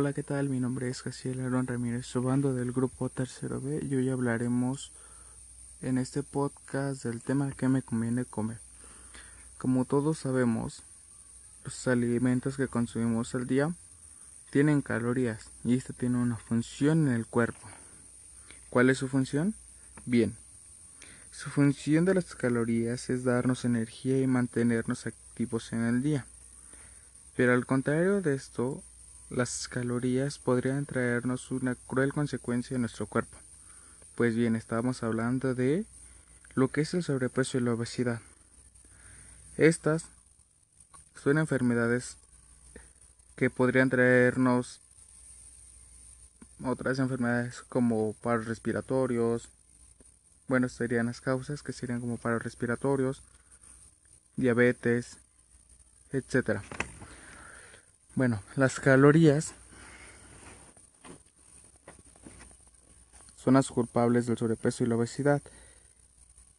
Hola, ¿qué tal? Mi nombre es Jaciel Aaron Ramírez, subando del grupo Tercero B y hoy hablaremos en este podcast del tema que me conviene comer. Como todos sabemos, los alimentos que consumimos al día tienen calorías y esto tiene una función en el cuerpo. ¿Cuál es su función? Bien, su función de las calorías es darnos energía y mantenernos activos en el día. Pero al contrario de esto, las calorías podrían traernos una cruel consecuencia en nuestro cuerpo. Pues bien, estamos hablando de lo que es el sobrepeso y la obesidad. Estas son enfermedades que podrían traernos otras enfermedades como paros respiratorios. Bueno, serían las causas que serían como paros respiratorios, diabetes, etcétera. Bueno, las calorías son las culpables del sobrepeso y la obesidad.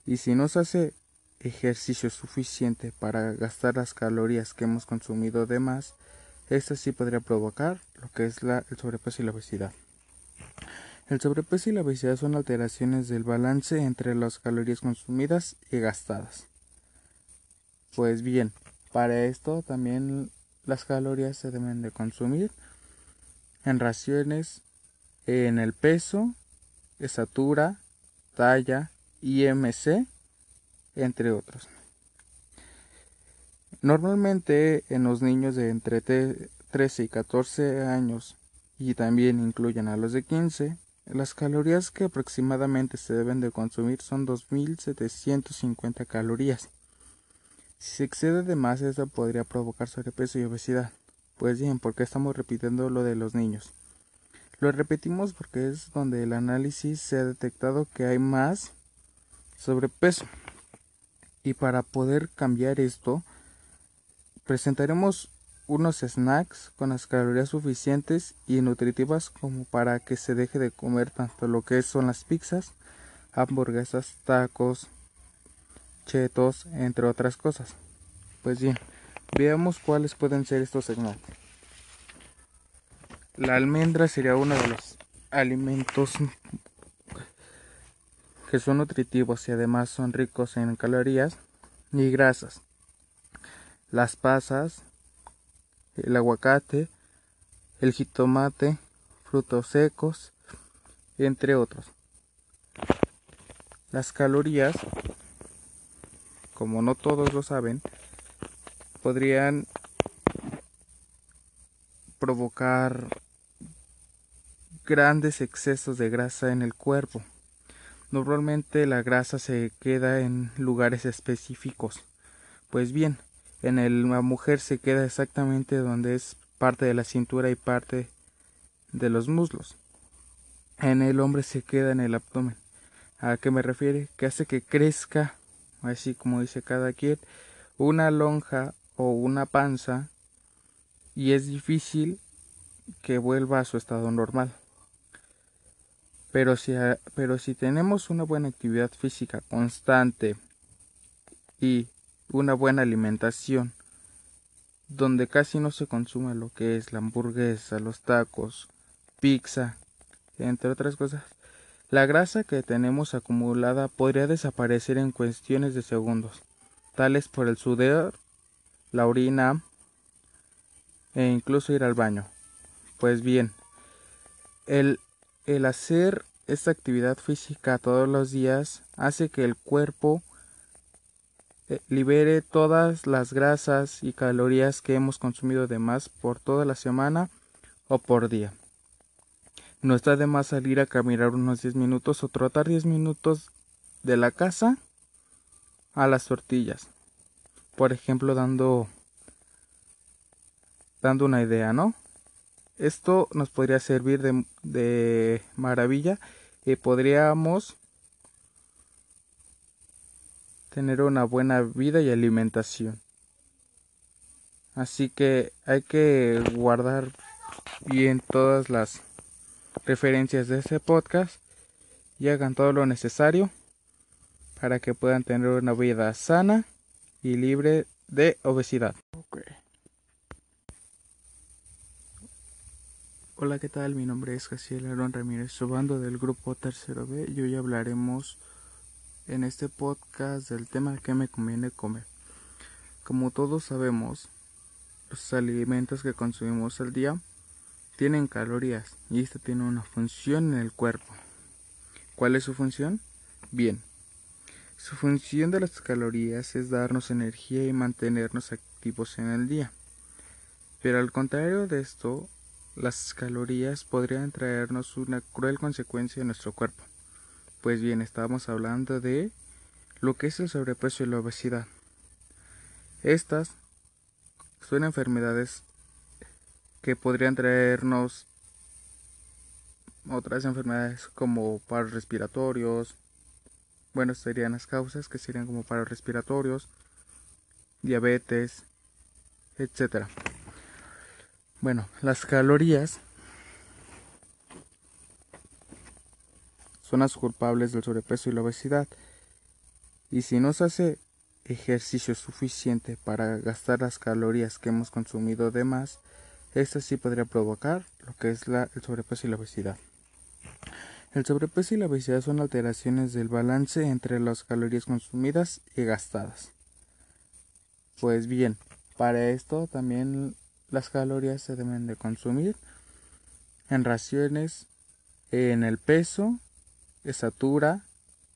Y si no se hace ejercicio suficiente para gastar las calorías que hemos consumido de más, esto sí podría provocar lo que es la, el sobrepeso y la obesidad. El sobrepeso y la obesidad son alteraciones del balance entre las calorías consumidas y gastadas. Pues bien, para esto también las calorías se deben de consumir en raciones en el peso, estatura, talla, IMC, entre otros. Normalmente en los niños de entre 13 y 14 años y también incluyen a los de 15, las calorías que aproximadamente se deben de consumir son 2.750 calorías. Si se excede de más, esto podría provocar sobrepeso y obesidad. Pues bien, porque estamos repitiendo lo de los niños. Lo repetimos porque es donde el análisis se ha detectado que hay más sobrepeso. Y para poder cambiar esto, presentaremos unos snacks con las calorías suficientes y nutritivas como para que se deje de comer tanto lo que son las pizzas, hamburguesas, tacos, chetos, entre otras cosas. Pues bien, veamos cuáles pueden ser estos segmentos. La almendra sería uno de los alimentos que son nutritivos y además son ricos en calorías y grasas. Las pasas, el aguacate, el jitomate, frutos secos, entre otros. Las calorías como no todos lo saben, podrían provocar grandes excesos de grasa en el cuerpo. Normalmente la grasa se queda en lugares específicos. Pues bien, en la mujer se queda exactamente donde es parte de la cintura y parte de los muslos. En el hombre se queda en el abdomen. ¿A qué me refiere? Que hace que crezca así como dice cada quien, una lonja o una panza y es difícil que vuelva a su estado normal. Pero si, pero si tenemos una buena actividad física constante y una buena alimentación, donde casi no se consume lo que es la hamburguesa, los tacos, pizza, entre otras cosas, la grasa que tenemos acumulada podría desaparecer en cuestiones de segundos, tales por el sudor, la orina e incluso ir al baño. Pues bien, el, el hacer esta actividad física todos los días hace que el cuerpo eh, libere todas las grasas y calorías que hemos consumido de más por toda la semana o por día. No está de más salir a caminar unos 10 minutos o trotar 10 minutos de la casa a las tortillas. Por ejemplo, dando dando una idea, ¿no? Esto nos podría servir de, de maravilla y podríamos tener una buena vida y alimentación. Así que hay que guardar bien todas las referencias de este podcast y hagan todo lo necesario para que puedan tener una vida sana y libre de obesidad. Hola, ¿qué tal? Mi nombre es Jaciel Aaron Ramírez Sobando del grupo Tercero B y hoy hablaremos en este podcast del tema que me conviene comer. Como todos sabemos, los alimentos que consumimos al día tienen calorías y esto tiene una función en el cuerpo. ¿Cuál es su función? Bien, su función de las calorías es darnos energía y mantenernos activos en el día. Pero al contrario de esto, las calorías podrían traernos una cruel consecuencia en nuestro cuerpo. Pues bien, estábamos hablando de lo que es el sobrepeso y la obesidad. Estas son enfermedades que podrían traernos otras enfermedades como paros respiratorios. Bueno, serían las causas que serían como paros respiratorios, diabetes, etcétera. Bueno, las calorías son las culpables del sobrepeso y la obesidad. Y si no se hace ejercicio suficiente para gastar las calorías que hemos consumido de más, esto sí podría provocar lo que es la, el sobrepeso y la obesidad. El sobrepeso y la obesidad son alteraciones del balance entre las calorías consumidas y gastadas. Pues bien, para esto también las calorías se deben de consumir en raciones en el peso, estatura,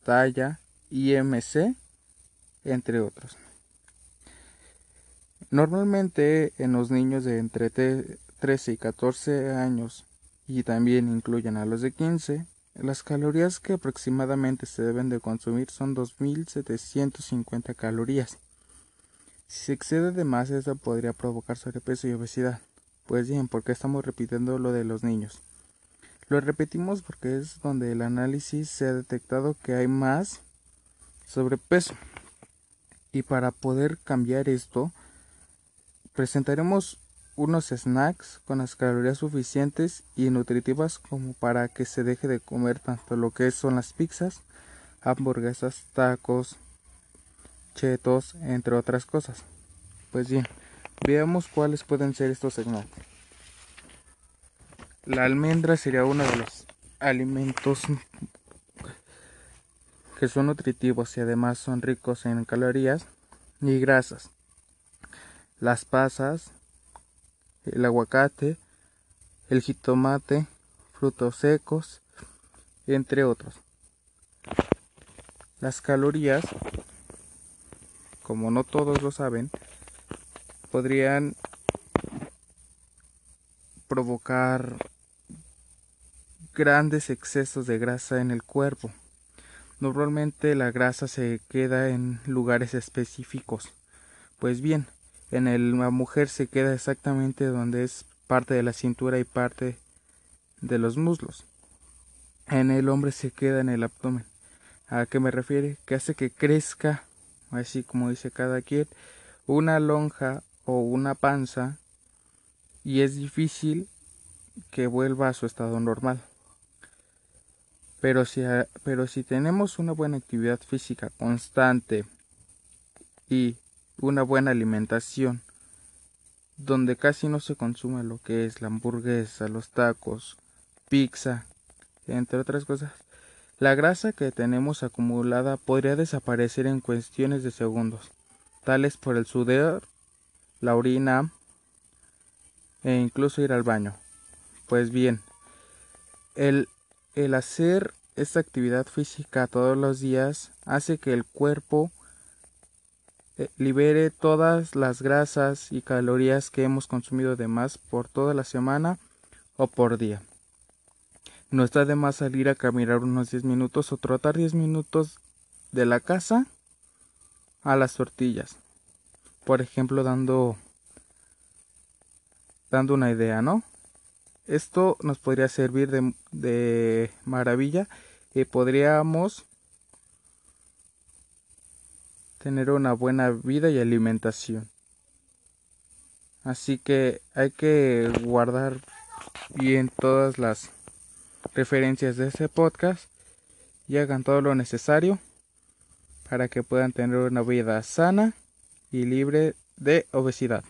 talla, IMC, entre otros. Normalmente en los niños de entre 13 y 14 años y también incluyen a los de 15, las calorías que aproximadamente se deben de consumir son 2750 calorías. Si se excede de más, esto podría provocar sobrepeso y obesidad. Pues bien, porque estamos repitiendo lo de los niños. Lo repetimos porque es donde el análisis se ha detectado que hay más sobrepeso. Y para poder cambiar esto, presentaremos unos snacks con las calorías suficientes y nutritivas como para que se deje de comer tanto lo que son las pizzas, hamburguesas, tacos, chetos, entre otras cosas. Pues bien, veamos cuáles pueden ser estos snacks. La almendra sería uno de los alimentos que son nutritivos y además son ricos en calorías y grasas. Las pasas, el aguacate, el jitomate, frutos secos, entre otros. Las calorías como no todos lo saben, podrían provocar grandes excesos de grasa en el cuerpo. Normalmente la grasa se queda en lugares específicos. Pues bien, en la mujer se queda exactamente donde es parte de la cintura y parte de los muslos. En el hombre se queda en el abdomen. ¿A qué me refiere? Que hace que crezca así como dice cada quien, una lonja o una panza y es difícil que vuelva a su estado normal. Pero si, pero si tenemos una buena actividad física constante y una buena alimentación, donde casi no se consume lo que es la hamburguesa, los tacos, pizza, entre otras cosas, la grasa que tenemos acumulada podría desaparecer en cuestiones de segundos, tales por el sudor, la orina e incluso ir al baño. Pues bien, el, el hacer esta actividad física todos los días hace que el cuerpo libere todas las grasas y calorías que hemos consumido de más por toda la semana o por día. No está de más salir a caminar unos 10 minutos o trotar 10 minutos de la casa a las tortillas. Por ejemplo, dando dando una idea, ¿no? Esto nos podría servir de, de maravilla y podríamos tener una buena vida y alimentación. Así que hay que guardar bien todas las referencias de este podcast y hagan todo lo necesario para que puedan tener una vida sana y libre de obesidad.